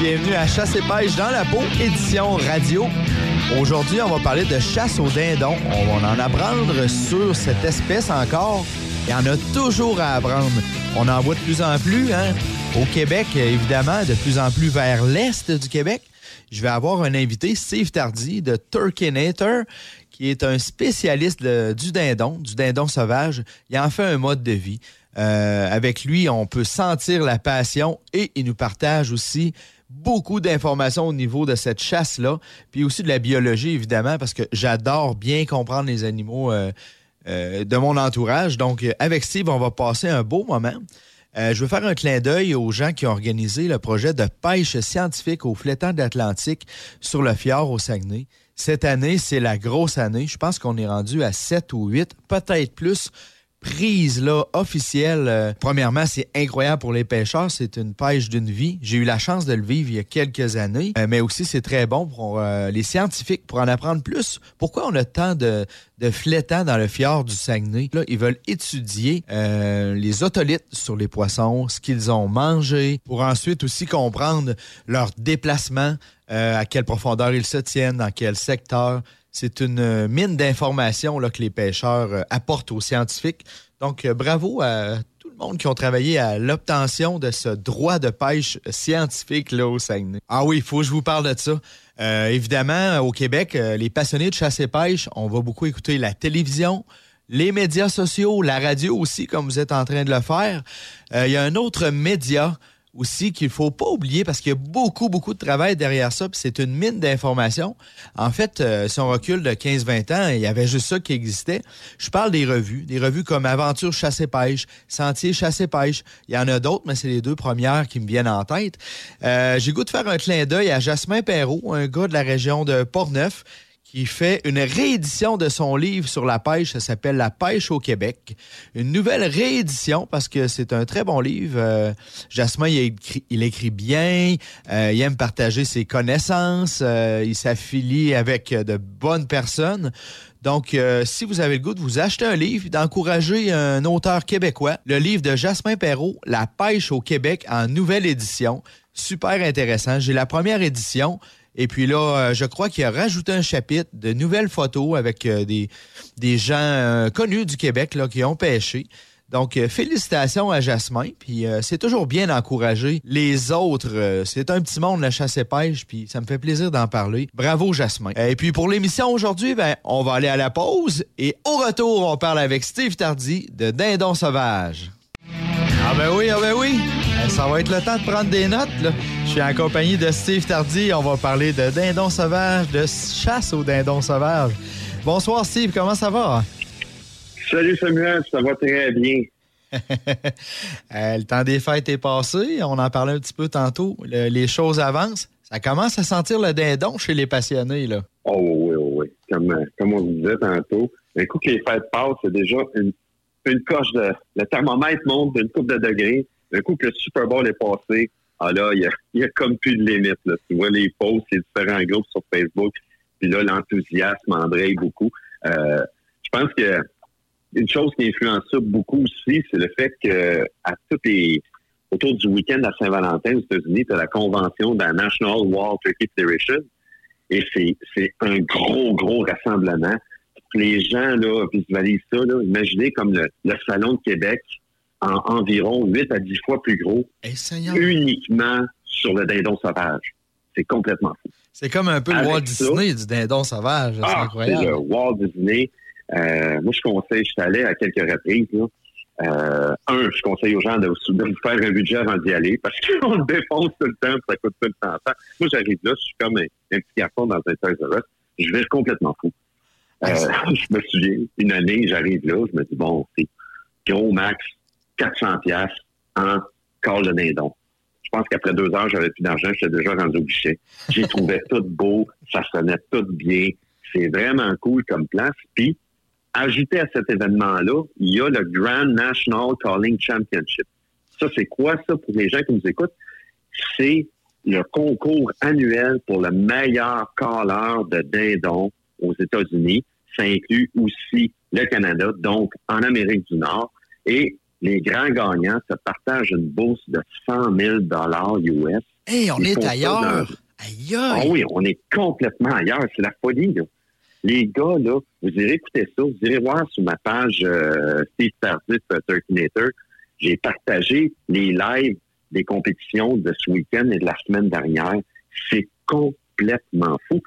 bienvenue à Chasse et pêche dans la peau, édition radio. Aujourd'hui, on va parler de chasse au dindon. On va en apprendre sur cette espèce encore. Il y en a toujours à apprendre. On en voit de plus en plus, hein? Au Québec, évidemment, de plus en plus vers l'est du Québec. Je vais avoir un invité, Steve Tardy, de Turkinator, qui est un spécialiste du dindon, du dindon sauvage. Il en fait un mode de vie. Euh, avec lui, on peut sentir la passion et il nous partage aussi beaucoup d'informations au niveau de cette chasse-là, puis aussi de la biologie, évidemment, parce que j'adore bien comprendre les animaux euh, euh, de mon entourage. Donc, avec Steve, on va passer un beau moment. je veux faire un clin d'œil aux gens qui ont organisé le projet de pêche scientifique au flétan de sur le fjord au Saguenay. Cette année, c'est la grosse année. Je pense qu'on est rendu à 7 ou 8, peut-être plus prise là, officielle. Euh, premièrement, c'est incroyable pour les pêcheurs. C'est une pêche d'une vie. J'ai eu la chance de le vivre il y a quelques années. Euh, mais aussi, c'est très bon pour euh, les scientifiques pour en apprendre plus. Pourquoi on a tant de, de flétans dans le fjord du Saguenay? Là, ils veulent étudier les otolithes sur les poissons, ce qu'ils ont mangé, pour ensuite aussi comprendre leur déplacement, à quelle profondeur ils se tiennent, dans quel secteur. C'est une euh, mine d'informations que les pêcheurs euh, apportent aux scientifiques. Donc, euh, bravo à tout le monde qui ont travaillé à l'obtention de ce droit de pêche scientifique là, au Saguenay. Ah oui, il faut que je vous parle de ça. évidemment, au Québec, les passionnés de chasse et pêche, on va beaucoup écouter la télévision, les médias sociaux, la radio aussi, comme vous êtes en train de le faire. Il y a un autre média aussi qu'il faut pas oublier parce qu'il y a beaucoup, beaucoup de travail derrière ça, puis c'est une mine d'informations. En fait, euh, si on recule de 15-20 ans, il y avait juste ça qui existait. Je parle des revues, des revues comme Aventure chasse pêche, Sentier chasse pêche. Il y en a d'autres, mais c'est les deux premières qui me viennent en tête. Euh, j'ai goût de faire un clin d'œil à Jasmin Perrault, un gars de la région de Portneuf, qui fait une réédition de son livre sur la pêche. Ça s'appelle La pêche au Québec. Une nouvelle réédition parce que c'est un très bon livre. Euh, Jasmin, il écrit, il écrit bien. Euh, il aime partager ses connaissances. Euh, il s'affilie avec de bonnes personnes. Donc, si vous avez le goût de vous acheter un livre, d'encourager un auteur québécois, le livre de Jasmin Perrault, La pêche au Québec en nouvelle édition. Super intéressant. J'ai la première édition. Et puis là, euh, je crois qu'il a rajouté un chapitre de nouvelles photos avec euh, des, gens euh, connus du Québec qui ont pêché. Donc, félicitations à Jasmin. Puis c'est toujours bien d'encourager les autres. c'est un petit monde, la chasse et pêche, puis ça me fait plaisir d'en parler. Bravo, Jasmin. Et puis pour l'émission aujourd'hui, ben, on va aller à la pause. Et au retour, on parle avec Steve Tardy de Dindon Sauvage. Ah ben oui, ah ben oui. Ça va être le temps de prendre des notes. Là. Je suis en compagnie de Steve Tardy. On va parler de dindon sauvage, de chasse aux dindons sauvages. Bonsoir Steve, comment ça va? Salut Samuel, ça va très bien. Euh, le temps des fêtes est passé. On en parlait un petit peu tantôt. les choses avancent. Ça commence à sentir le dindon chez les passionnés. Là. Oh oui, oui, oui. Comme, euh, comme on disait tantôt, un coup que les fêtes passent, c'est déjà une, une coche de. Le thermomètre monte d'une coupe de degrés. Un coup que le Super Bowl est passé, ah là, il y a, comme plus de limite. Là. Tu vois les posts, les différents groupes sur Facebook, puis là, l'enthousiasme André beaucoup. Euh, je pense que une chose qui influence ça beaucoup aussi, c'est le fait que à tous les autour du week-end à Saint-Valentin aux États-Unis, tu as la convention de la National Wall Turkey Federation. Et c'est un gros, gros rassemblement. Les gens là, visualisent ça. Là. Imaginez comme le, le Salon de Québec en environ 8 à 10 fois plus gros, uniquement sur le dindon sauvage. C'est complètement fou. C'est comme un peu le Walt Disney du dindon sauvage. C'est ah, incroyable. le Walt Disney. Euh, moi, je conseille, je suis allé à quelques reprises. Euh, un, je conseille aux gens de, vous faire un budget avant d'y aller parce qu'on le défonce tout le temps, ça coûte tout le temps. Moi, j'arrive là, je suis comme un, petit garçon dans un Toys R Us. Je vais complètement fou. Euh, je me souviens, une année, j'arrive là, je me dis, bon, c'est gros max, 400 pièces en corps de dindon. Je pense qu'après deux heures, j'avais plus d'argent, j'étais déjà rendu au guichet. J'ai trouvé tout beau, ça sonnait tout bien. C'est vraiment cool comme place. Puis, ajouté à cet événement-là, il y a le Grand National Calling Championship. Ça, c'est quoi ça pour les gens qui nous écoutent? C'est le concours annuel pour le meilleur caller de dindon aux États-Unis. Ça inclut aussi le Canada, donc en Amérique du Nord. Et les grands gagnants se partagent une bourse de 100 000 US Hey, on est ailleurs. Aïe, Ah oui, on est complètement ailleurs. C'est la folie, là. Les gars, là, vous irez écouter ça, vous irez voir sur ma page euh, Steve Tardif euh, Turkinator. J'ai partagé les lives des compétitions de ce week-end et de la semaine dernière. C'est complètement fou.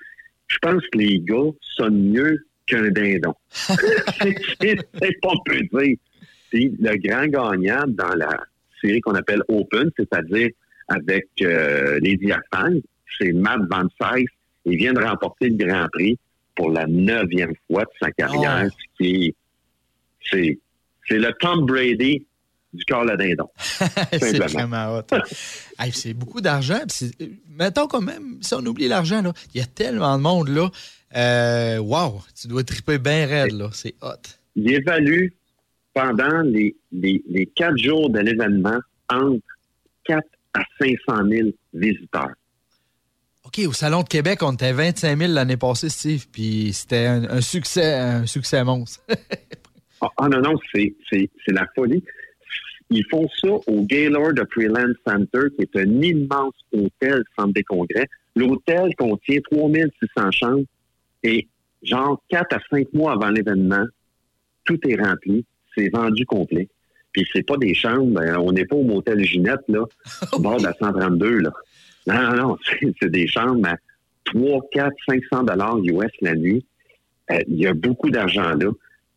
Je pense que les gars sonnent mieux qu'un dindon. c'est pas peu dire. Puis le grand gagnant dans la série qu'on appelle Open, c'est-à-dire avec euh, les diaphanes, c'est Matt Van Sys. Il vient de remporter le Grand Prix pour la neuvième fois de sa carrière, Oh. ce qui c'est c'est le Tom Brady du corps à dindon. c'est vraiment hot. Hey, c'est beaucoup d'argent. Mettons quand même, si on oublie l'argent, là, il y a tellement de monde là. Euh, wow, tu dois triper bien raide, là. C'est hot. Il évalue pendant les, les, les quatre jours de l'événement entre 4 à 500 000 visiteurs. OK, au Salon de Québec, on était 25 000 l'année passée, Steve, puis c'était un, un succès, un succès monstre. Ah ah, non, non, c'est la folie. Ils font ça au Gaylord de Freeland Center, qui est un immense hôtel, centre des congrès. L'hôtel contient 3600 chambres et genre 4 à 5 mois avant l'événement, tout est rempli, c'est vendu complet. Puis c'est pas des chambres, ben, on n'est pas au motel Ginette, là, au bord de la 132, là. Non, non, non, c'est des chambres à 3, 4, 500 dollars US la nuit. Euh, Il y a beaucoup d'argent là,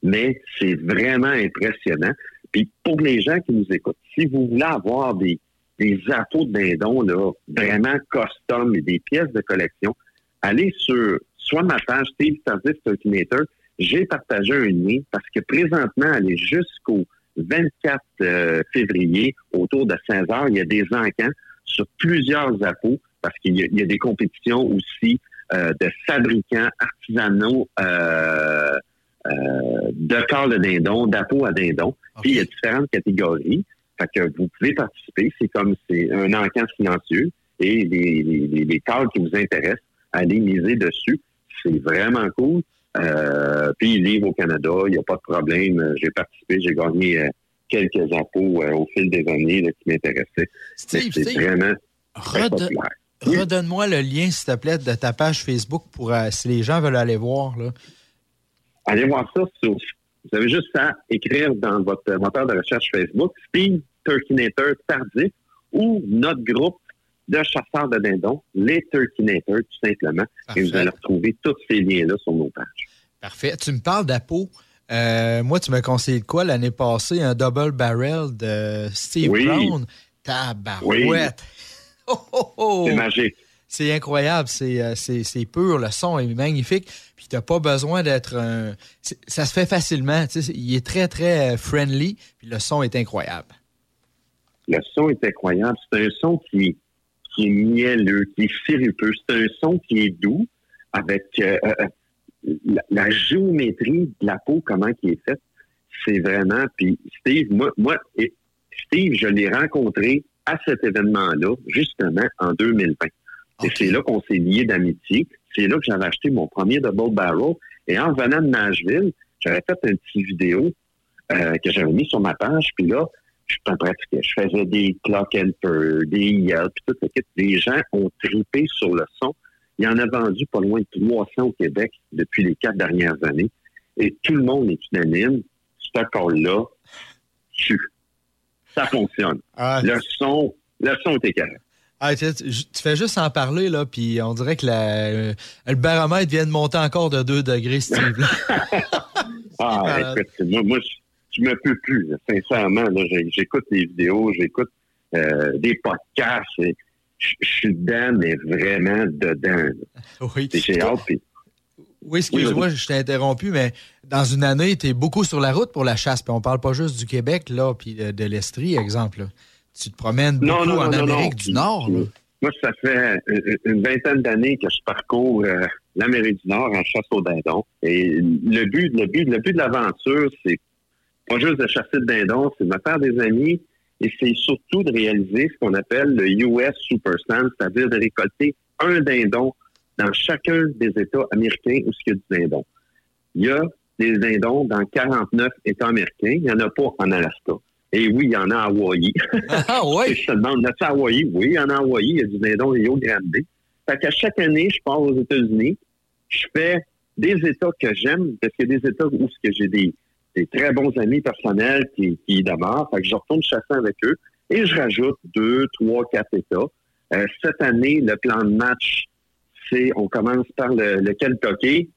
mais c'est vraiment impressionnant. Puis pour les gens qui nous écoutent, si vous voulez avoir des, des appôts de dindon là, vraiment custom et des pièces de collection, allez sur soit ma page Steve Tardif Turkinator, j'ai partagé un lien parce que présentement, allez jusqu'au 24 euh, février, autour de 16 heures, il y a des encans sur plusieurs appôts parce qu'il y, a- il y a des compétitions aussi euh, de fabricants artisanaux euh, de corps de dindon, d'appôts à dindon. Puis il y a différentes catégories. Fait que vous pouvez participer. C'est comme c'est un encan silencieux et les, les, les, les cadres qui vous intéressent, allez miser dessus. C'est vraiment cool. Euh, puis il livre au Canada, il n'y a pas de problème. J'ai participé, j'ai gagné euh, quelques appôts euh, au fil des années là, qui m'intéressaient. Steve, vraiment redon-. Oui. redonne-moi le lien, s'il te plaît, de ta page Facebook pour si les gens veulent aller voir. Là. Allez voir ça sur. Vous avez juste à écrire dans votre moteur de recherche Facebook Steve Turkinator Tardif ou notre groupe de chasseurs de dindons, les Turkinators, tout simplement. Et vous allez retrouver tous ces liens-là sur nos pages. Parfait. Tu me parles d'Apo. Euh, moi, tu m'as conseillé de quoi l'année passée? Un double barrel de Steve Oui. Brown? Tabarouette. Oh, oh, oh. C'est magique. C'est incroyable, c'est, euh, c'est, pur, le son est magnifique, puis t'as pas besoin d'être un... Ça se fait facilement, tu sais, il est très, très euh, friendly, puis le son est incroyable. Le son est incroyable. C'est un son qui, qui est mielleux, qui est sirupeux. C'est un son qui est doux avec euh, euh, la, la géométrie de la peau, comment qui est faite. C'est vraiment. Puis Steve, moi, moi et Steve, je l'ai rencontré à cet événement-là, justement, en 2020. Et c'est là qu'on s'est liés d'amitié. C'est là que j'avais acheté mon premier Double Barrel. Et en venant de Nashville, j'avais fait une petite vidéo euh, que j'avais mis sur ma page. Puis là, je pratiquais. Je faisais des clock and purr, des yells, puis tout le kit. Les gens ont trippé sur le son. Il y en a vendu pas loin de 300 au Québec depuis les quatre dernières années. Et tout le monde est unanime. Ce call-là tue. Ça fonctionne. Ah, Le son, le son est écœurant. ah, tu, fais juste en parler, là, puis on dirait que la- euh, le baromètre vient de monter encore de 2 degrés, Steve. Ah, écoute, moi, moi, je, je me peux plus, là, sincèrement. là. J'écoute des vidéos, j'écoute euh, des podcasts. et Je suis dedans, mais vraiment dedans. là. oui. J'ai hâte. puis- Oui, excuse-moi, je t'ai interrompu, mais dans une année, tu es beaucoup sur la route pour la chasse, puis on parle pas juste du Québec, là, puis de, l'Estrie, exemple. là. Tu te promènes beaucoup Non, non, en non, Amérique du Nord. là. Moi, ça fait une- une vingtaine d'années que je parcours euh, l'Amérique du Nord en chasse au dindon. Et le but, le but, le but de l'aventure, c'est pas juste de chasser le dindon, c'est de me faire des amis et c'est surtout de réaliser ce qu'on appelle le US Super Stand, c'est-à-dire de récolter un dindon dans chacun des États américains où il y a du dindon. Il y a des dindons dans 49 États américains, il n'y en a pas en Alaska. Et oui, il y en a à Hawaii. Ah oui? je te demande, à Hawaii? Oui, il y en a à Hawaii. Il y a du dindon Rio Grande. Fait qu'à chaque année, je pars aux États-Unis. Je fais des États que j'aime, parce qu'il y a des États où j'ai des, des très bons amis personnels qui, qui y demeurent. Fait que je retourne chasser avec eux et je rajoute deux, trois, quatre États. Euh, cette année, le plan de match, c'est on commence par le, le Kentucky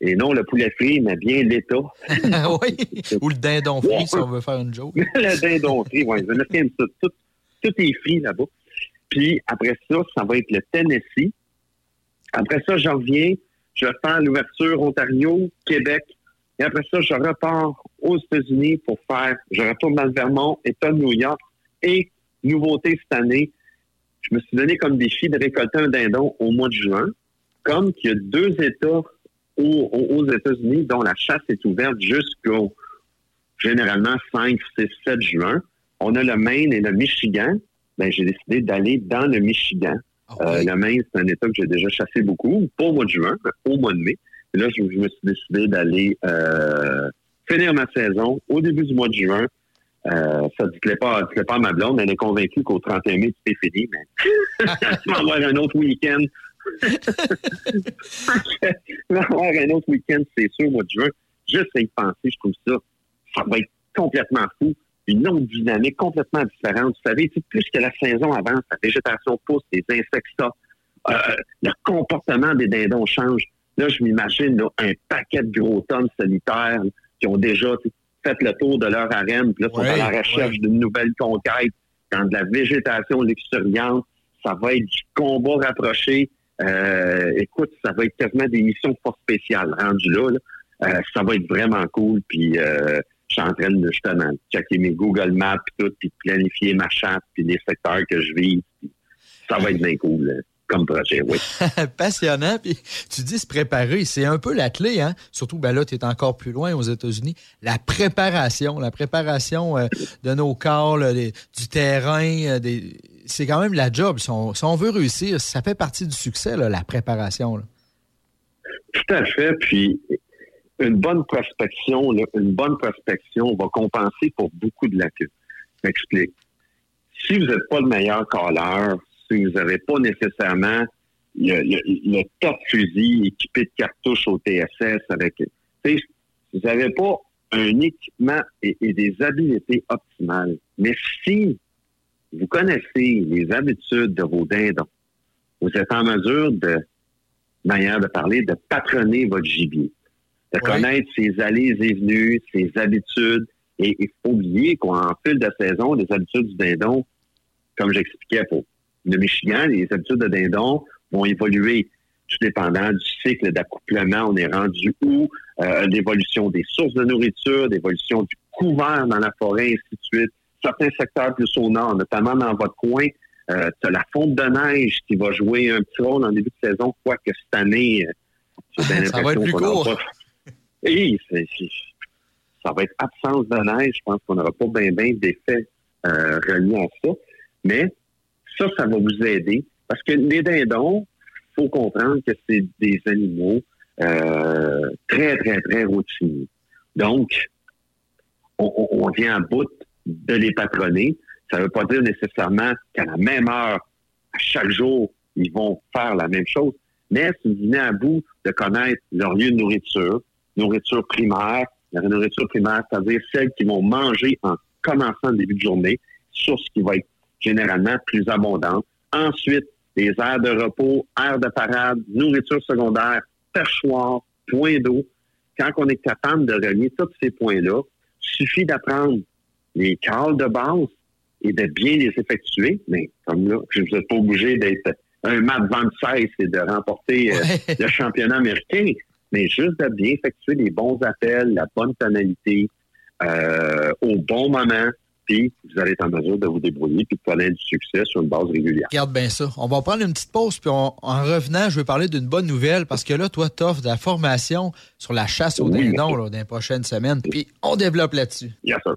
et non le poulet frit, mais bien l'État. oui, ou le dindon frit, si on veut faire une joke. le dindon frit, oui. Tout, tout, tout est frit là-bas. Puis après ça, ça va être le Tennessee. Après ça, j'en reviens. Je vais faire l'ouverture Ontario, Québec. Et après ça, je repars aux États-Unis pour faire, je retourne dans le Vermont, État de New York. Et nouveauté cette année, je me suis donné comme défi de récolter un dindon au mois de juin. Comme qu'il y a deux États aux, États-Unis dont la chasse est ouverte jusqu'au généralement 5, 6, 7 juin. On a le Maine et le Michigan. Ben, j'ai décidé d'aller dans le Michigan. Ah euh, le Maine, c'est un État que j'ai déjà chassé beaucoup, pas au mois de juin, mais au mois de mai. Et là, je, me suis décidé d'aller euh, finir ma saison au début du mois de juin. Euh, ça ne plaît pas, plaît pas à ma blonde. Elle est convaincue qu'au 31 mai, c'est fini, mais tu vas avoir un autre week-end on va avoir un autre week-end, c'est sûr, au mois de juin. Juste à y penser, je trouve ça, ça va être complètement fou. Une autre dynamique complètement différente. Vous savez, plus que la saison avance, la végétation pousse, les insectes ça, euh, le comportement des dindons change. Là, je m'imagine un paquet de gros tonnes solitaires qui ont déjà fait le tour de leur arène, puis là, sont à la recherche d'une nouvelle conquête. Quand de la végétation luxuriante, ça va être du combat rapproché. Euh, écoute, ça va être quasiment des missions force spéciales rendues là. Euh, ça va être vraiment cool. Puis euh, je suis en train de justement checker mes Google Maps et tout, puis planifier ma chasse, puis les secteurs que je vis. Ça va être bien cool. Comme projet, oui. Passionnant. Puis tu dis se préparer, c'est un peu la clé, hein? Surtout, ben là, tu es encore plus loin aux États-Unis. La préparation, la préparation de nos corps, du terrain, des, c'est quand même la job. Si on, veut réussir, ça fait partie du succès, la préparation. Tout à fait. Puis une bonne prospection, une bonne prospection va compenser pour beaucoup de lacunes. M'explique. Si vous n'êtes pas le meilleur caller, si vous n'avez pas nécessairement le, top fusil équipé de cartouches au TSS avec. Vous n'avez pas un équipement et, des habiletés optimales. Mais si vous connaissez les habitudes de vos dindons, vous êtes en mesure de, manière de parler, de patronner votre gibier, de connaître ses allées et venues, ses habitudes. Et il faut oublier qu'en fil de saison, les habitudes du dindon, comme j'expliquais pour le Michigan, les habitudes de dindon vont évoluer tout dépendant du cycle d'accouplement. On est rendu où, euh, l'évolution des sources de nourriture, l'évolution du couvert dans la forêt, ainsi de suite certains secteurs plus au nord, notamment dans votre coin, euh, tu as la fonte de neige qui va jouer un petit rôle en début de saison, quoique cette année, euh, ça va être plus court. ça va être absence de neige. Je pense qu'on n'aura pas bien ben d'effet euh, reliés à ça. Mais ça, ça va vous aider. Parce que les dindons, il faut comprendre que c'est des animaux euh, très, très, très routiniers. Donc, on, vient à bout de les patronner. Ça ne veut pas dire nécessairement qu'à la même heure, à chaque jour, ils vont faire la même chose, mais si vous venez à bout de connaître leur lieu de nourriture, nourriture primaire, la nourriture primaire, c'est-à-dire celle qu'ils vont manger en commençant le début de journée, source qui va être généralement plus abondante. Ensuite, les aires de repos, aires de parade, nourriture secondaire, perchoir, point d'eau. Quand on est capable de relier tous ces points-là, il suffit d'apprendre les cales de base et de bien les effectuer. Mais comme là, je vous ai pas obligé d'être un Van 16 et de remporter euh, le championnat américain, mais juste de bien effectuer les bons appels, la bonne tonalité, euh, au bon moment, puis vous allez être en mesure de vous débrouiller puis de connaître du succès sur une base régulière. Regarde bien ça. On va prendre une petite pause, puis en revenant, je vais parler d'une bonne nouvelle, parce que là, toi, tu offres de la formation sur la chasse aux dindons dans les prochaines semaines, puis on développe là-dessus. Yes, sir.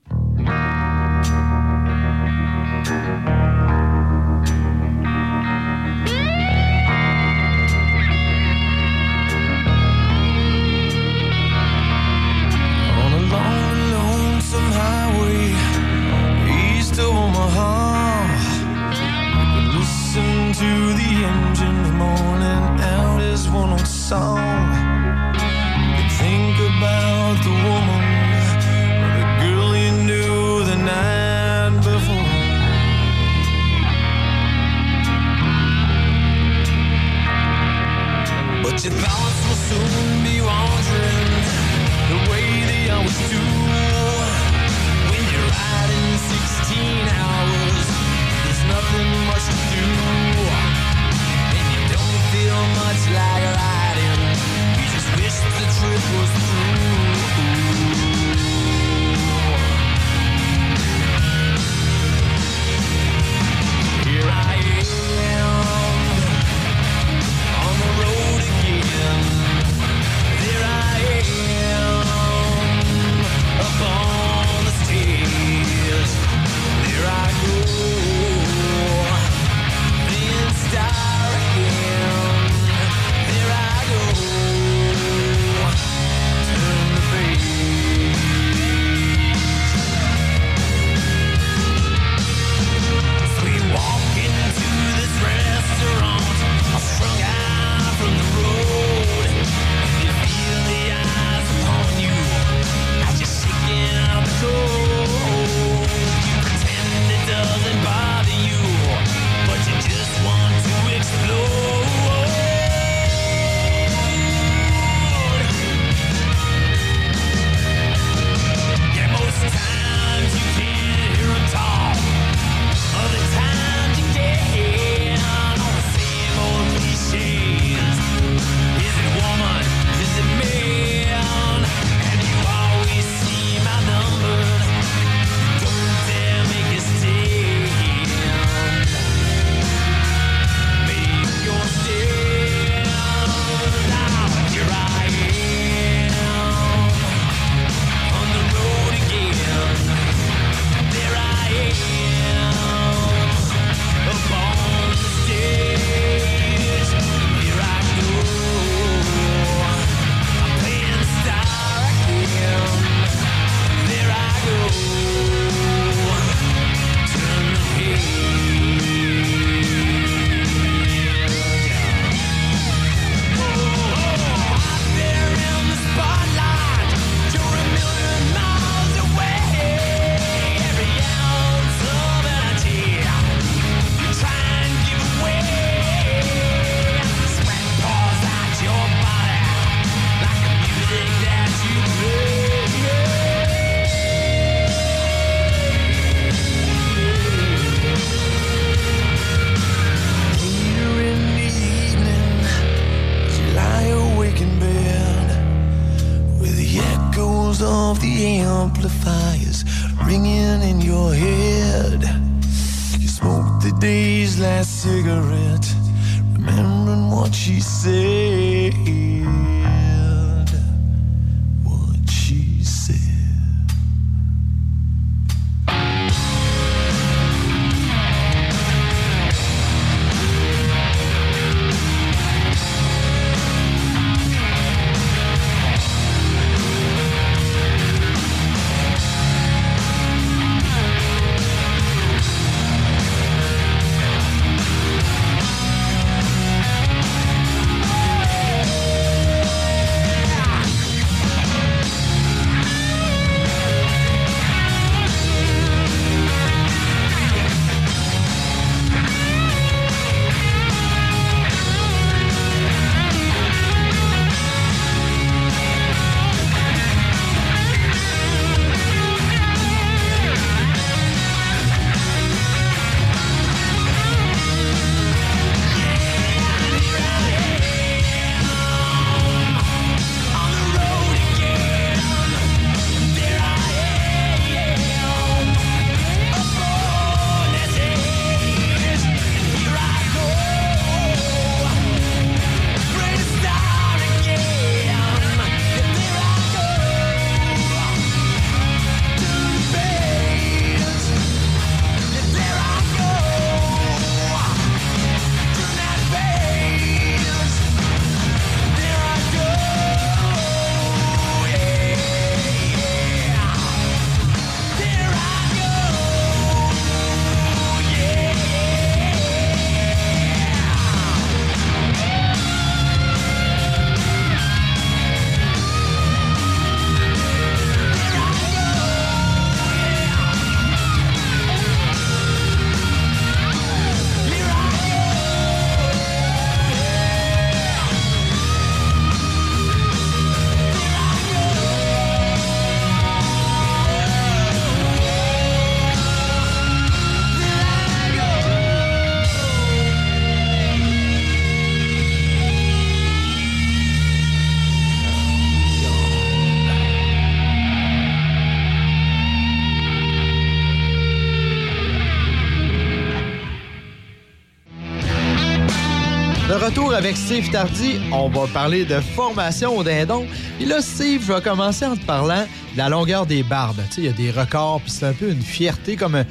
Avec Steve Tardy. On va parler de formation au dindon. Et là, Steve, je vais commencer en te parlant de la longueur des barbes. Tu sais, il y a des records, puis c'est un peu une fierté, comme un-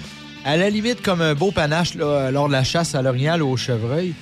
à la limite comme un beau panache lors de la chasse à l'orignal ou au chevreuil.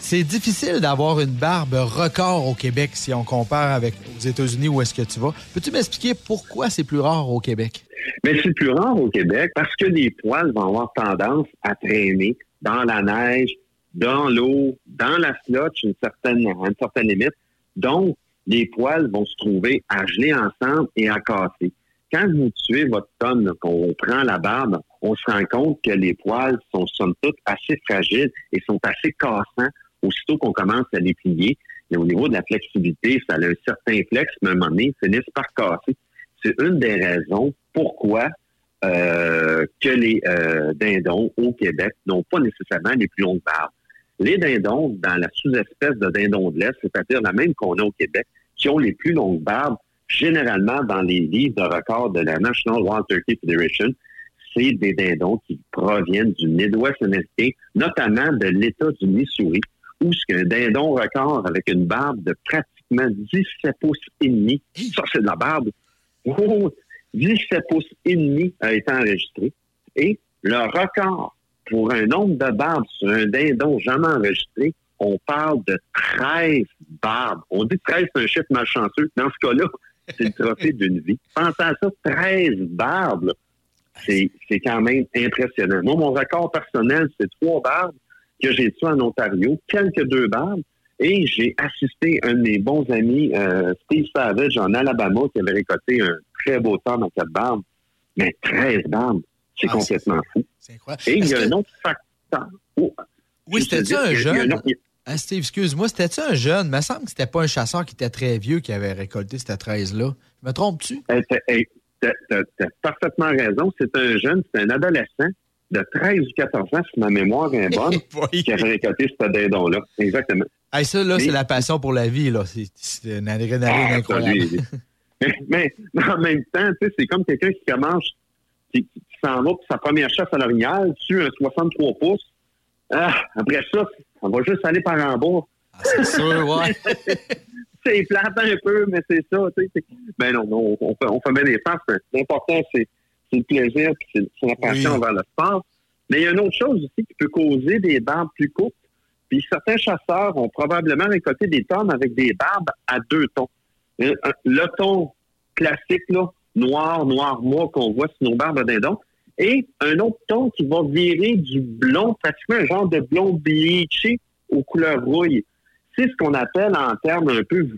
C'est difficile d'avoir une barbe record au Québec si on compare avec aux États-Unis où est-ce que tu vas. Peux-tu m'expliquer pourquoi c'est plus rare au Québec? Mais c'est plus rare au Québec parce que les poils vont avoir tendance à traîner dans la neige, dans l'eau, dans la slotch, une certaine, une certaine limite. Donc, les poils vont se trouver à geler ensemble et à casser. Quand vous tuez votre tonne, qu'on prend la barbe, on se rend compte que les poils sont somme toute assez fragiles et sont assez cassants aussitôt qu'on commence à les plier. Et au niveau de la flexibilité, ça a un certain flex, mais à un moment donné, ils finissent par casser. C'est une des raisons pourquoi euh, que les euh, dindons au Québec n'ont pas nécessairement les plus longues barbes. Les dindons, dans la sous-espèce de dindon de l'Est, c'est-à-dire la même qu'on a au Québec, qui ont les plus longues barbes, généralement dans les livres de records de la National Wild Turkey Federation, c'est des dindons qui proviennent du Midwest américain, notamment de l'État du Missouri, où ce qu'un dindon record avec une barbe de pratiquement 17 pouces et demi, ça c'est de la barbe, Oh, 17 pouces et demi a été enregistré. Et le record pour un nombre de barbes sur un dindon jamais enregistré, on parle de 13 barbes. On dit 13, c'est un chiffre malchanceux. Dans ce cas-là, c'est le trophée d'une vie. Pensez à ça, 13 barbes. C'est quand même impressionnant. Moi, mon record personnel, c'est trois barbes que j'ai tuées en Ontario, quelques deux barbes. Et j'ai assisté un de mes bons amis, euh, Steve Savage, en Alabama, qui avait récolté un très beau temps dans cette barbe. Mais 13 barbes, c'est Ah, complètement fou. C'est incroyable. Et il y a que- un autre facteur. Oh, Oui, c'était-tu un a- a jeune? autre- Ah, Steve, excuse-moi, c'était-tu un jeune? Il me semble que c'était pas un chasseur qui était très vieux qui avait récolté cette 13-là. Me trompes-tu? Euh, t'as- hey, T'as parfaitement raison. C'est un jeune, c'est un adolescent de 13 ou 14 ans, si ma mémoire est bonne, qui avait récolté ce dindon-là. Exactement. Hey, ça, là, Mais- c'est la passion pour la vie, là. C'est c'est une adrénaline Ah, incroyable. mais, mais- en même temps, tu sais, c'est comme quelqu'un qui commence, qui s'en va pour sa première chasse à l'orignal, tue un 63 pouces. Ah, après ça, on va juste aller par en bas. Ah, c'est sûr, ouais. C'est plate un peu, mais c'est ça. Tu sais, c'est- ben non, non, on fait, on fait bien des mais L'important, c'est le plaisir, puis c'est la passion Oui. envers le sport. Mais il y a une autre chose aussi qui peut causer des barbes plus courtes. Puis certains chasseurs ont probablement récolté des tonnes avec des barbes à deux tons. Euh, un- Le ton classique, là, noir, noir, moi, qu'on voit sur nos barbes dindon. Et un autre ton qui va virer du blond, pratiquement un genre de blond bleaché aux couleurs rouille. C'est ce qu'on appelle en termes un peu,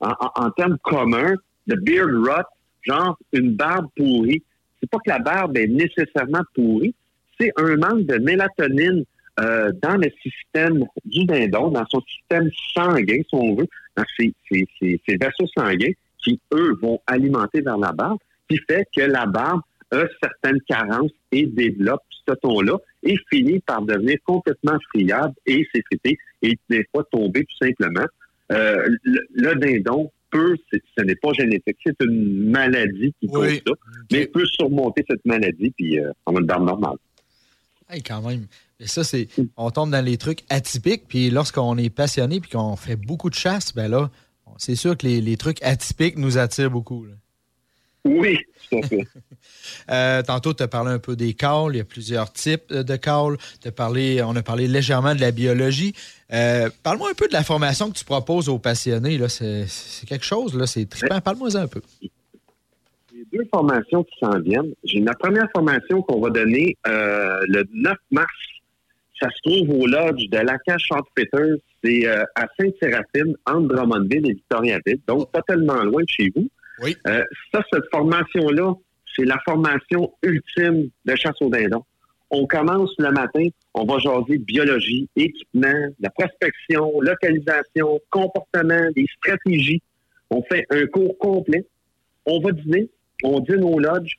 en, termes communs, le beard rot, genre une barbe pourrie. C'est pas que la barbe est nécessairement pourrie, c'est un manque de mélatonine euh, dans le système du dindon, dans son système sanguin, si on veut, dans ses- ses vaisseaux sanguins qui, eux, vont alimenter vers la barbe, qui fait que la barbe a certaines carences et développe ce ton-là et finit par devenir complètement friable et s'effriter et des fois tomber tout simplement. Euh, le, le dindon peut, ce n'est pas génétique, c'est une maladie qui cause Oui. ça, mais peut surmonter cette maladie puis euh, avoir une barbe normale. Hey, quand même. Mais ça, c'est. On tombe dans les trucs atypiques, puis lorsqu'on est passionné puis qu'on fait beaucoup de chasse, ben là, c'est sûr que les, les trucs atypiques nous attirent beaucoup. là. Oui, tout à fait. Euh, tantôt, tu as parlé un peu des caules. Il y a plusieurs types de caules. T'as parlé, on a parlé légèrement de la biologie. Euh, Parle-moi un peu de la formation que tu proposes aux passionnés. C'est quelque chose. C'est trippant. Parle-moi un peu. J'ai deux formations qui s'en viennent. J'ai la première formation qu'on va donner euh, le 9 mars. Ça se trouve au lodge de Lacan Peters. C'est à Sainte-Séraphine, entre Drummondville et Victoriaville. Donc, pas tellement loin de chez vous. Oui. Euh, ça, cette formation-là, c'est la formation ultime de chasse au dindon. On commence le matin, on va jaser biologie, équipement, la prospection, localisation, comportement, des stratégies. On fait un cours complet. On va dîner, on dîne au lodge.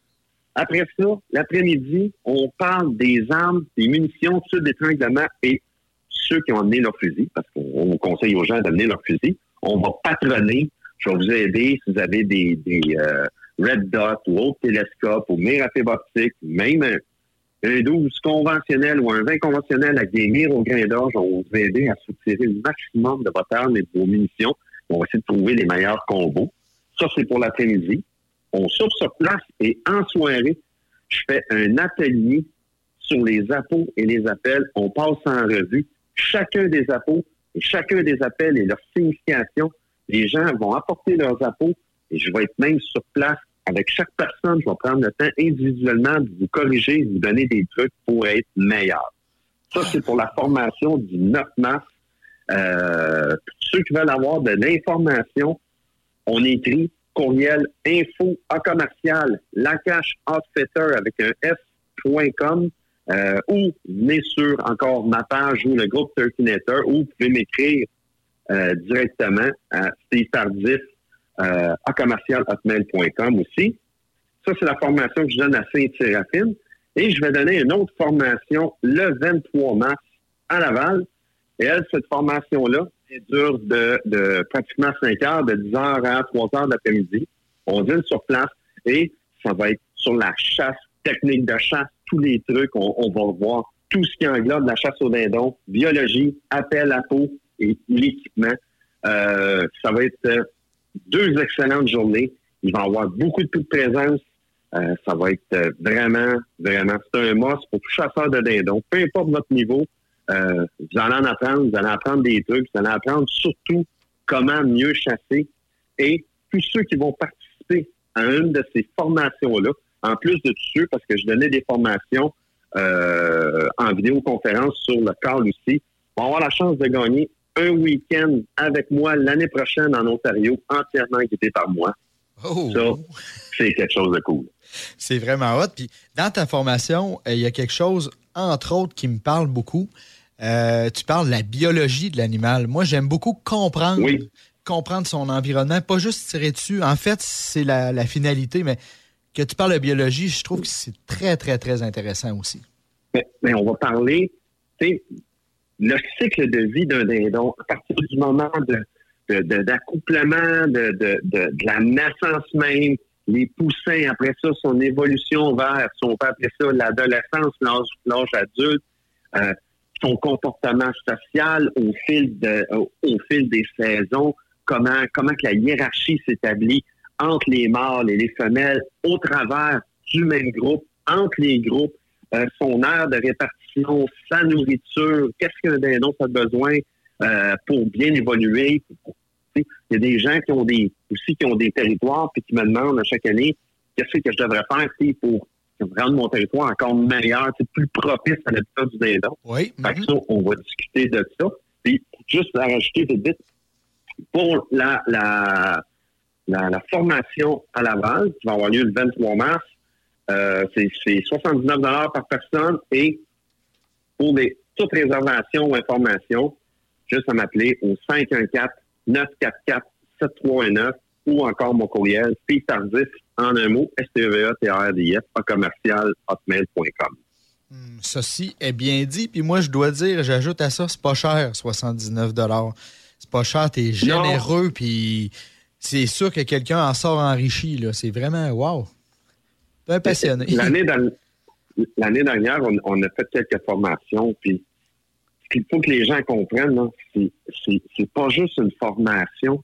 Après ça, l'après-midi, on parle des armes, des munitions, ceux d'étranglement et ceux qui ont amené leur fusil, parce qu'on on conseille aux gens d'amener leur fusil. On va patronner. Je vais vous aider si vous avez des, des euh, red dot ou autres télescopes ou mire à fibre optique, même un, un 12 conventionnel ou un 20 conventionnel avec des mires au grain d'orge, on va vous aider à soutirer le maximum de votre arme et de vos munitions. On va essayer de trouver les meilleurs combos. Ça, c'est pour l'après-midi. On soupe sur place et en soirée, je fais un atelier sur les appos et les appels. On passe en revue chacun des appos et chacun des appels et leur signification. Les gens vont apporter leurs appos et je vais être même sur place avec chaque personne. Je vais prendre le temps individuellement de vous corriger, de vous donner des trucs pour être meilleur. Ça, c'est pour la formation du 9 mars. Euh, ceux qui veulent avoir de l'information, on écrit courriel info à commercial lacache avec un f.com euh, ou venez sur encore ma page ou le groupe Turkinator ou vous pouvez m'écrire euh, directement à Steve Tardif euh, à aussi. Ça, c'est la formation que je donne à Saint-Séraphine. Et je vais donner une autre formation le 23 mars à Laval. Et elle, cette formation-là, elle dure de, de pratiquement 5 heures, de 10 heures à 3 heures d'après-midi. On dîne sur place et ça va être sur la chasse, technique de chasse, tous les trucs. On, on va voir tout ce qui englobe la chasse au dindon, biologie, appel à peau et l'équipement. Euh, ça va être euh, deux excellentes journées. Il va y avoir beaucoup de présence. Euh, ça va être vraiment, vraiment, c'est un must pour tout chasseur de dindons. Peu importe votre niveau, vous allez en apprendre, vous allez apprendre des trucs, vous allez apprendre surtout comment mieux chasser. Et tous ceux qui vont participer à une de ces formations-là, en plus de tous ceux, parce que je donnais des formations en vidéoconférence sur le call aussi, vont avoir la chance de gagner un week-end avec moi l'année prochaine en Ontario, entièrement guidé par moi. Oh. Ça, c'est quelque chose de cool. C'est vraiment hot. Puis dans ta formation, euh, il y a quelque chose, entre autres, qui me parle beaucoup. Euh, tu parles de la biologie de l'animal. Moi, j'aime beaucoup comprendre, Oui. comprendre son environnement, pas juste tirer dessus. En fait, c'est la, la finalité, mais que tu parles de biologie, je trouve que c'est très, très, très intéressant aussi. Mais, mais on va parler, tu sais, le cycle de vie d'un dindon, à partir du moment de, d'accouplement, de, de, de, la naissance même, les poussins, après ça, son évolution vers, si on peut appeler ça l'adolescence, l'âge, adulte, euh, son comportement social au fil, de, au fil des saisons, comment, comment que la hiérarchie s'établit entre les mâles et les femelles, au travers du même groupe, entre les groupes, euh, son aire de répartition, sa nourriture, qu'est-ce qu'un dindon a besoin euh, pour bien évoluer? Il y a des gens qui ont des aussi qui ont des territoires puis qui me demandent à chaque année qu'est-ce que je devrais faire pour rendre mon territoire encore meilleur, plus propice à l'habitat du dindon. Oui. Fait que mhm. ça, on va discuter de ça. Puis, juste à rajouter vite, pour la, la, la, la formation à Laval, qui va avoir lieu le 23 mars, euh, c'est c'est 79 par personne et pour des, toute réservation ou information, juste à m'appeler au 514-944-7319 ou encore mon courriel, Tardif, en un mot, s t e à commercial hotmail.com. Hum, Ceci est bien dit. Puis moi, je dois dire, j'ajoute à ça, c'est pas cher, 79 C'est pas cher, t'es généreux, puis c'est sûr que quelqu'un en sort enrichi. là. C'est vraiment wow. Bien passionné. L'année dans- l'année dernière, on, on a fait quelques formations, puis ce qu'il faut que les gens comprennent, là, c'est, pas juste une formation,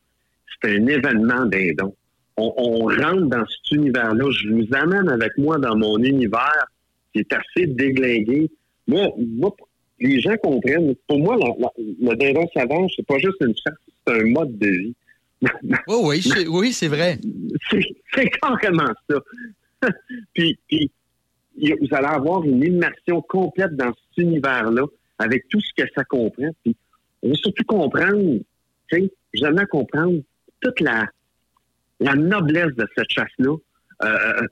c'est un événement dindon. On, on rentre dans cet univers-là. Je vous amène avec moi dans mon univers qui est assez déglingué. Moi, moi, les gens comprennent. Pour moi, la- la- le dindon sauvage, c'est pas juste une chasse, c'est un mode de vie. Oui, oui, c'est- oui, c'est vrai. C'est carrément ça. puis, vous allez avoir une immersion complète dans cet univers-là, avec tout ce que ça comprend. Puis, on va surtout comprendre, tu sais, jamais comprendre toute la, noblesse de cette chasse-là, euh,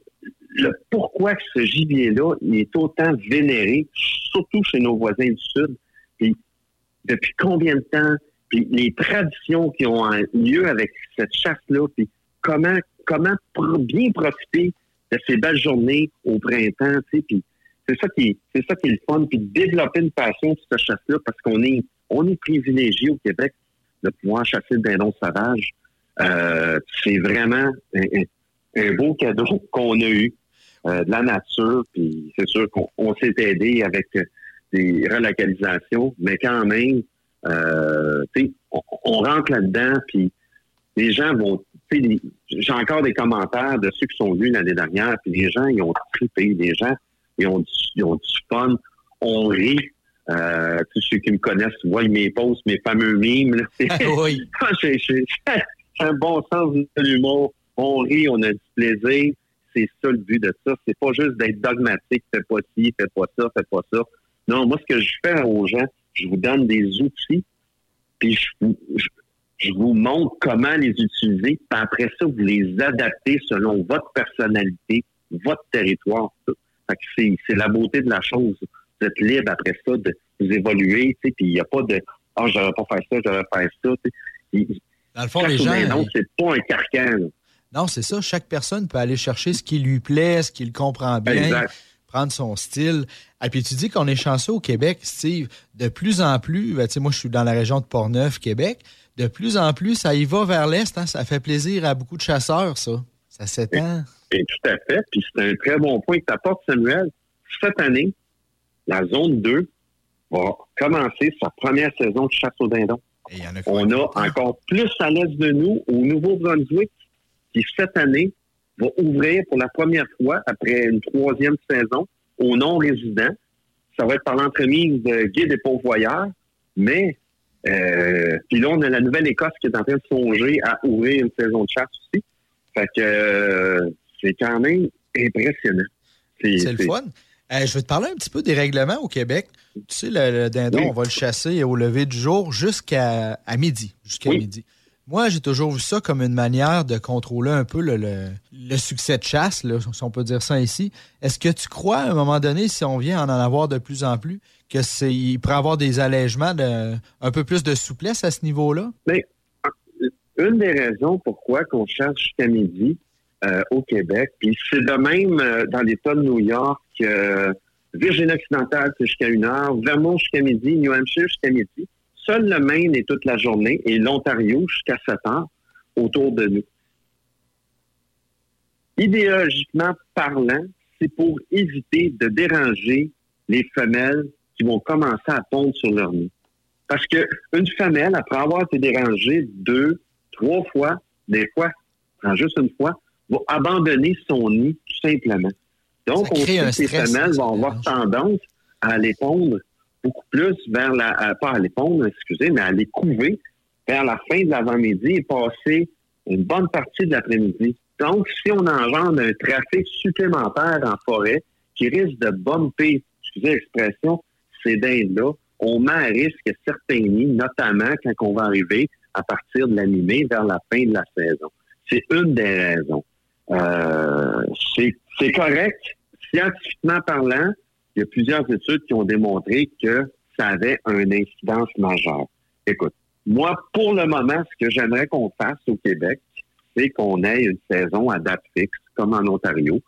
le pourquoi ce gibier-là est autant vénéré, surtout chez nos voisins du Sud, puis depuis combien de temps, puis les traditions qui ont lieu avec cette chasse-là, puis comment, comment bien profiter de ces belles journées au printemps, tu sais, c'est ça qui est, c'est ça qui est le fun, puis développer une passion pour cette chasse-là, parce qu'on est, on est privilégié au Québec de pouvoir chasser le dindon sauvage. Euh, c'est vraiment un, beau cadeau qu'on a eu. euh, de la nature. Puis c'est sûr qu'on on s'est aidé avec euh, des relocalisations, mais quand même, euh, on, on rentre là-dedans, puis les gens vont. J'ai encore des commentaires de ceux qui sont venus l'année dernière, puis les gens, ils ont trippé. Les gens, ils ont, ils ont du fun. On rit. Euh, tous ceux qui me connaissent voient mes posts, mes fameux mimes. là. oui. Ah, j'ai un bon sens de l'humour. On rit, on a du plaisir. C'est ça le but de ça. C'est pas juste d'être dogmatique, fais pas ci, fais pas ça, fais pas ça. Non, moi, ce que je fais aux gens, je vous donne des outils, puis je je, je vous montre comment les utiliser, puis après ça, vous les adaptez selon votre personnalité, votre territoire. Fait c'est, la beauté de la chose. Vous êtes libre après ça de vous évoluer, puis il n'y a pas de Ah, j'aurais pas faire ça, j'aurais faire ça. Dans le fond, les gens. ils- c'est pas un carcan. là. Non, c'est ça. Chaque personne peut aller chercher ce qui lui plaît, ce qu'il comprend bien, Exact. prendre son style. Et puis tu dis qu'on est chanceux au Québec, Steve. De plus en plus, ben, moi je suis dans la région de Portneuf, Québec. De plus en plus, ça y va vers l'Est. hein. Ça fait plaisir à beaucoup de chasseurs, ça. Ça s'étend. Et tout à fait. Puis c'est un très bon point que tu apportes, Samuel. Cette année, la zone 2 va commencer sa première saison de chasse au dindon. Et a On a encore plus à l'est de nous, au Nouveau-Brunswick, qui cette année va ouvrir pour la première fois, après une troisième saison, aux non-résidents. Ça va être par l'entremise de guides et pourvoyeurs, mais euh, puis là, on a la Nouvelle-Écosse qui est en train de songer à ouvrir une saison de chasse aussi. Fait que euh, c'est quand même impressionnant. C'est le fun. Euh, je vais te parler un petit peu des règlements au Québec. Tu sais, le, le dindon, Oui. on va le chasser au lever du jour jusqu'à à midi. Jusqu'à Oui. midi. Moi, j'ai toujours vu ça comme une manière de contrôler un peu le, le- le succès de chasse, là, si on peut dire ça ici. Est-ce que tu crois, à un moment donné, si on vient en en avoir de plus en plus, que c'est il pourrait avoir des allègements, un peu plus de souplesse à ce niveau-là? une des raisons pourquoi qu'on cherche jusqu'à midi euh, au Québec, puis c'est de même euh, dans l'État de New York, euh, Virginie-Occidentale, c'est jusqu'à une heure, Vermont jusqu'à midi, New Hampshire jusqu'à midi. Seul le Maine est toute la journée et l'Ontario jusqu'à 7 heures autour de nous. Idéologiquement parlant, c'est pour éviter de déranger les femelles qui vont commencer à pondre sur leur nid. Parce que une femelle, après avoir été dérangée deux, trois fois, des fois, en juste une fois, va abandonner son nid tout simplement. Donc, on sait que les femelles vont avoir tendance à les pondre beaucoup plus vers la, à- pas à les pondre, excusez, mais à les couver vers la fin de l'avant-midi et passer une bonne partie de l'après-midi. Donc, si on engendre un trafic supplémentaire en forêt qui risque de bumper, excusez l'expression, ces dindes-là, on met à risque certains nids, notamment quand on va arriver à partir de la mi-mai vers la fin de la saison. C'est une des raisons. Euh, c'est correct. Scientifiquement parlant, il y a plusieurs études qui ont démontré que ça avait une incidence majeure. Écoute, moi, pour le moment, ce que j'aimerais qu'on fasse au Québec, c'est qu'on ait une saison à date fixe, comme en Ontario.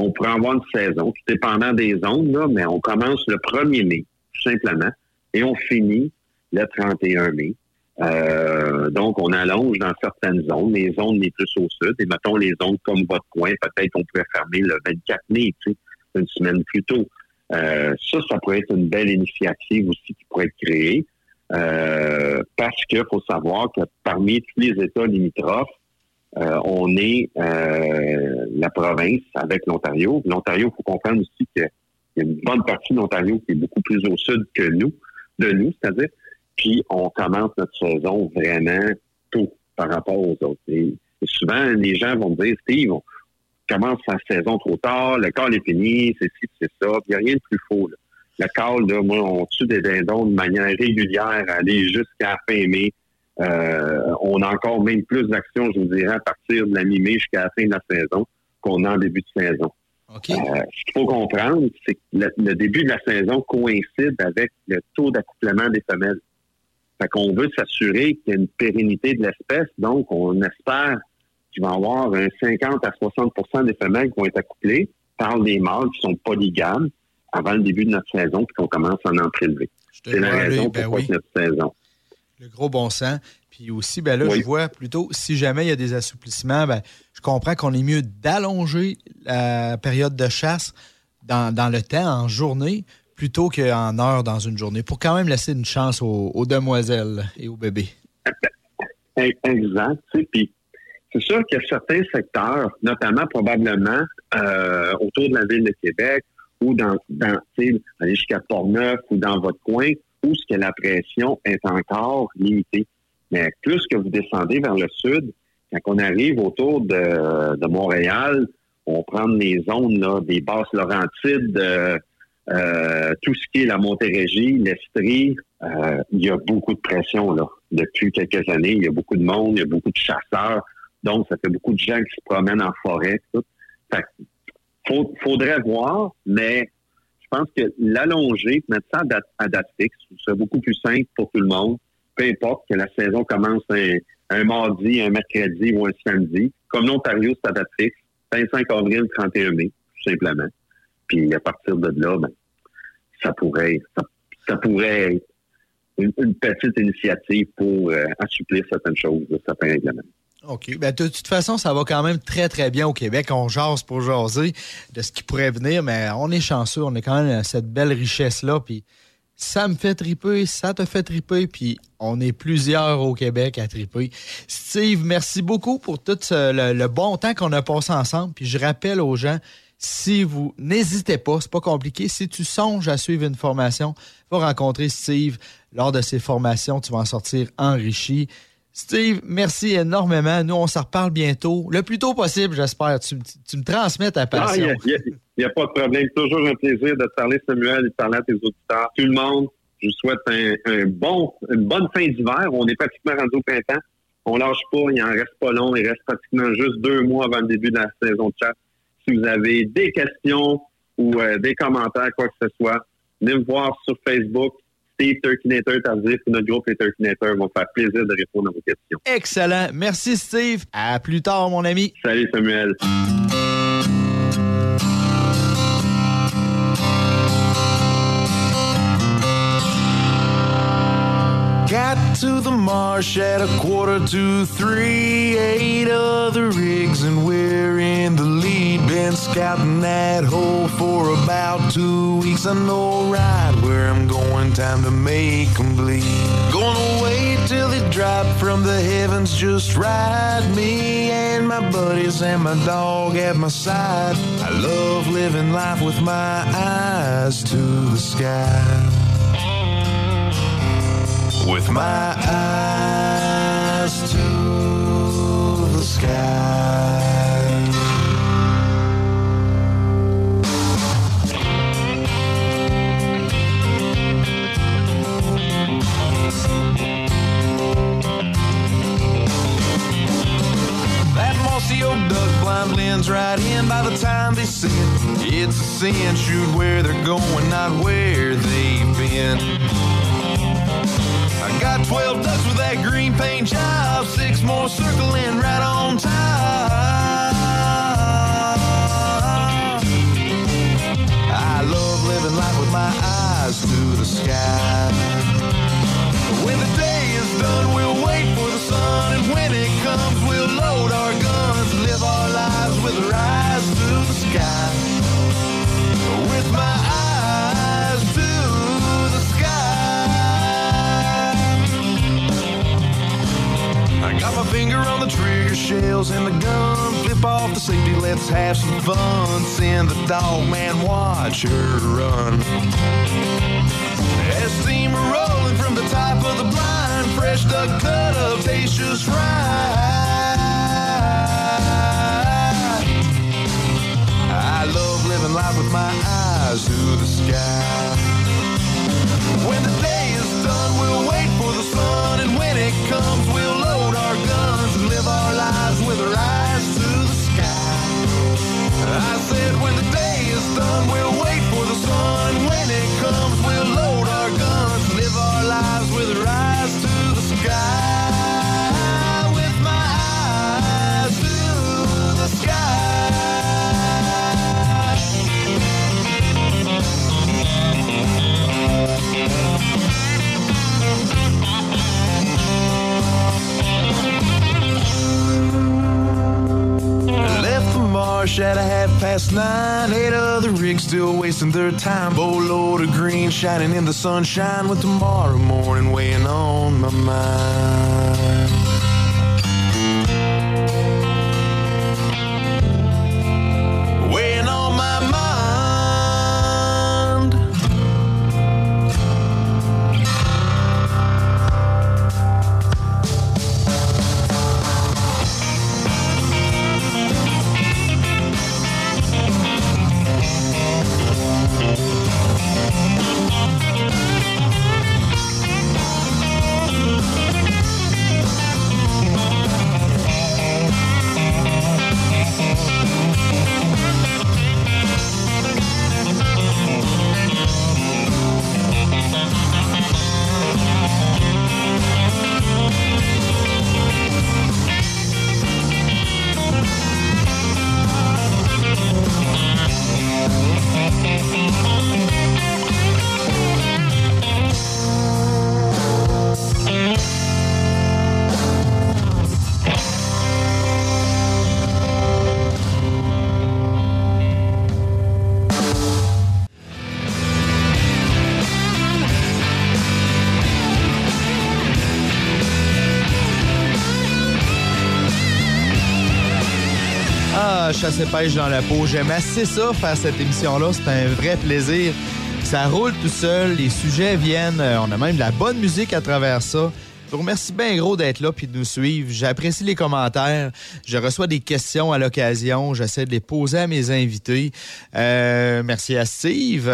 On pourrait avoir une saison, tout dépendant des zones, là, mais on commence le 1er mai, tout simplement, et on finit le 31 mai. Euh, donc, on allonge dans certaines zones, les zones les plus au sud, et mettons les zones comme votre coin, peut-être qu'on pourrait fermer le 24 mai, tu sais, une semaine plus tôt. Euh, ça, ça pourrait être une belle initiative aussi qui pourrait être créée, euh, parce qu'il faut savoir que parmi tous les États limitrophes, euh, on est euh, la province avec l'Ontario. L'Ontario, il faut comprendre aussi qu'il y a une bonne partie de l'Ontario qui est beaucoup plus au sud que nous, de nous, c'est-à-dire. Puis on commence notre saison vraiment tôt par rapport aux autres. Et, souvent, les gens vont me dire, Steve, on commence la saison trop tard, le call est fini, c'est ci, c'est ça. Il n'y a rien de plus faux. Là. Le call, là, moi, on tue des dindons de manière régulière, aller jusqu'à fin mai. Euh, on a encore même plus d'actions, je vous dirais, à partir de la mi-mai jusqu'à la fin de la saison qu'on a en début de saison. OK. Euh, ce qu'il faut comprendre, c'est que le, le début de la saison coïncide avec le taux d'accouplement des femelles. Fait qu'on veut s'assurer qu'il y a une pérennité de l'espèce, donc on espère qu'il va y avoir un 50 à 60% des femelles qui vont être accouplées par des mâles qui sont polygames avant le début de notre saison, puis qu'on commence à en prélever. C'est la raison ben pourquoi oui. notre saison. Le gros bon sens. Puis aussi, ben là, Oui. je vois plutôt, si jamais il y a des assouplissements, ben, je comprends qu'on est mieux d'allonger la période de chasse dans, dans le temps, en journée, plutôt qu'en heure dans une journée, pour quand même laisser une chance aux, aux demoiselles et aux bébés. Exact. Puis c'est sûr qu'il y a certains secteurs, notamment probablement euh, autour de la ville de Québec ou dans, dans aller jusqu'à Portneuf ou dans votre coin, où ce que la pression est encore limitée. Mais plus que vous descendez vers le sud, quand on arrive autour de, Montréal, on prend les zones là, des basses Laurentides, euh, euh, tout ce qui est la Montérégie, l'Estrie, euh, il y a beaucoup de pression là. Depuis quelques années, il y a beaucoup de monde, il y a beaucoup de chasseurs, donc ça fait beaucoup de gens qui se promènent en forêt. Tout. Fait faut- faudrait voir, mais pense que l'allonger, mettre ça à date, fixe, serait beaucoup plus simple pour tout le monde. Peu importe que la saison commence un, mardi, un mercredi ou un samedi. Comme l'Ontario, c'est à date fixe. 25 avril, 31 mai, tout simplement. Puis à partir de là, ben, ça pourrait, ça, pourrait être une, une petite initiative pour euh, assouplir certaines choses, certains règlements. OK. Ben, de toute façon, ça va quand même très, très bien au Québec. On jase pour jaser de ce qui pourrait venir, mais on est chanceux. On a quand même cette belle richesse-là. Puis ça me fait triper, ça te fait triper, puis on est plusieurs au Québec à triper. Steve, merci beaucoup pour tout le, le bon temps qu'on a passé ensemble. Puis je rappelle aux gens, si vous n'hésitez pas, c'est pas compliqué. Si tu songes à suivre une formation, va rencontrer Steve lors de ces formations. Tu vas en sortir enrichi. Steve, merci énormément. Nous, on s'en reparle bientôt. Le plus tôt possible, j'espère. Tu, tu me transmets ta Ah, il passion. n'y a, pas de problème. Toujours un plaisir de te parler, Samuel, et de parler à tes auditeurs. Tout le monde, je vous souhaite un, un bon, une bonne fin d'hiver. On est pratiquement rendu au printemps. On lâche pas, il en reste pas long. Il reste pratiquement juste deux mois avant le début de la saison de chasse. Si vous avez des questions ou euh, des commentaires, quoi que ce soit, venez me voir sur Facebook. Steve Turkinator Tardif ou notre groupe Les Turkinators vont faire plaisir de répondre à vos questions. Excellent. Merci, Steve. À plus tard, mon ami. Salut Samuel. Got to the marsh at a quarter to three. Eight other rigs, and we're. Been scouting that hole for about two weeks. I know right where I'm going. Time to make 'em bleed. Gonna wait till they drop from the heavens. Just ride me and my buddies and my dog at my side. I love living life with my eyes to the sky with my eyes to the sky. That old duck blind blends right in by the time they see it. It's a sin, shoot where they're going, not where they've been. I got 12 ducks with that green paint job, six more circling right on top. I love living life with my eyes to the sky. When the day is done, we'll with our eyes to the sky. With my eyes to the sky. I got my finger on the trigger shells and the gun. Flip off the safety, let's have some fun. Send the dog man, watch her run. As steam rolling from the top of the blind, fresh duck cut up, tastes just right. With my eyes to the sky. When the day is done, we'll wait for the sun, at a half past nine. Eight other rigs still wasting their time. Oh, Boatload of green shining in the sunshine with tomorrow morning weighing on my mind. Chasse et dans la peau. J'aime assez ça, faire cette émission-là. C'est un vrai plaisir. Ça roule tout seul, les sujets viennent. euh, On a même de la bonne musique à travers ça. Je vous remercie bien gros d'être là puis de nous suivre. J'apprécie les commentaires. Je reçois des questions à l'occasion. J'essaie de les poser à mes invités. Euh, merci à Steve.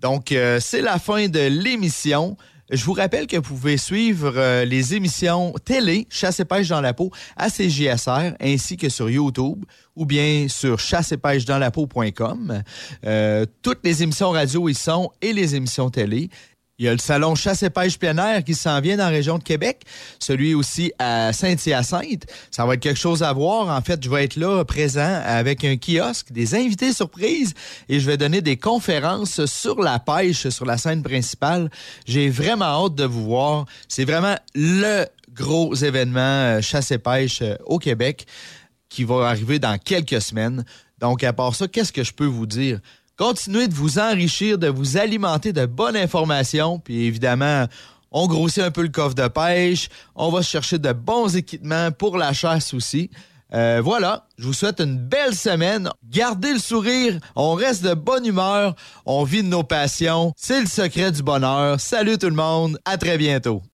Donc, euh, c'est la fin de l'émission. Je vous rappelle que vous pouvez suivre euh, les émissions télé Chasse et pêche dans la peau à CJSR ainsi que sur YouTube ou bien sur chasseetpêchedansla-peau.com. Euh, toutes les émissions radio y sont et les émissions télé. Il y a le salon Chasse et pêche plein air qui s'en vient dans la région de Québec, celui aussi à Saint-Hyacinthe. Ça va être quelque chose à voir. En fait, je vais être là présent avec un kiosque, des invités surprises et je vais donner des conférences sur la pêche sur la scène principale. J'ai vraiment hâte de vous voir. C'est vraiment le gros événement euh, chasse et pêche euh, au Québec qui va arriver dans quelques semaines. Donc, à part ça, qu'est-ce que je peux vous dire? Continuez de vous enrichir, de vous alimenter de bonnes informations, puis évidemment, on grossit un peu le coffre de pêche, on va chercher de bons équipements pour la chasse aussi. Euh, voilà, je vous souhaite une belle semaine. Gardez le sourire, on reste de bonne humeur, on vit de nos passions. C'est le secret du bonheur. Salut tout le monde, à très bientôt.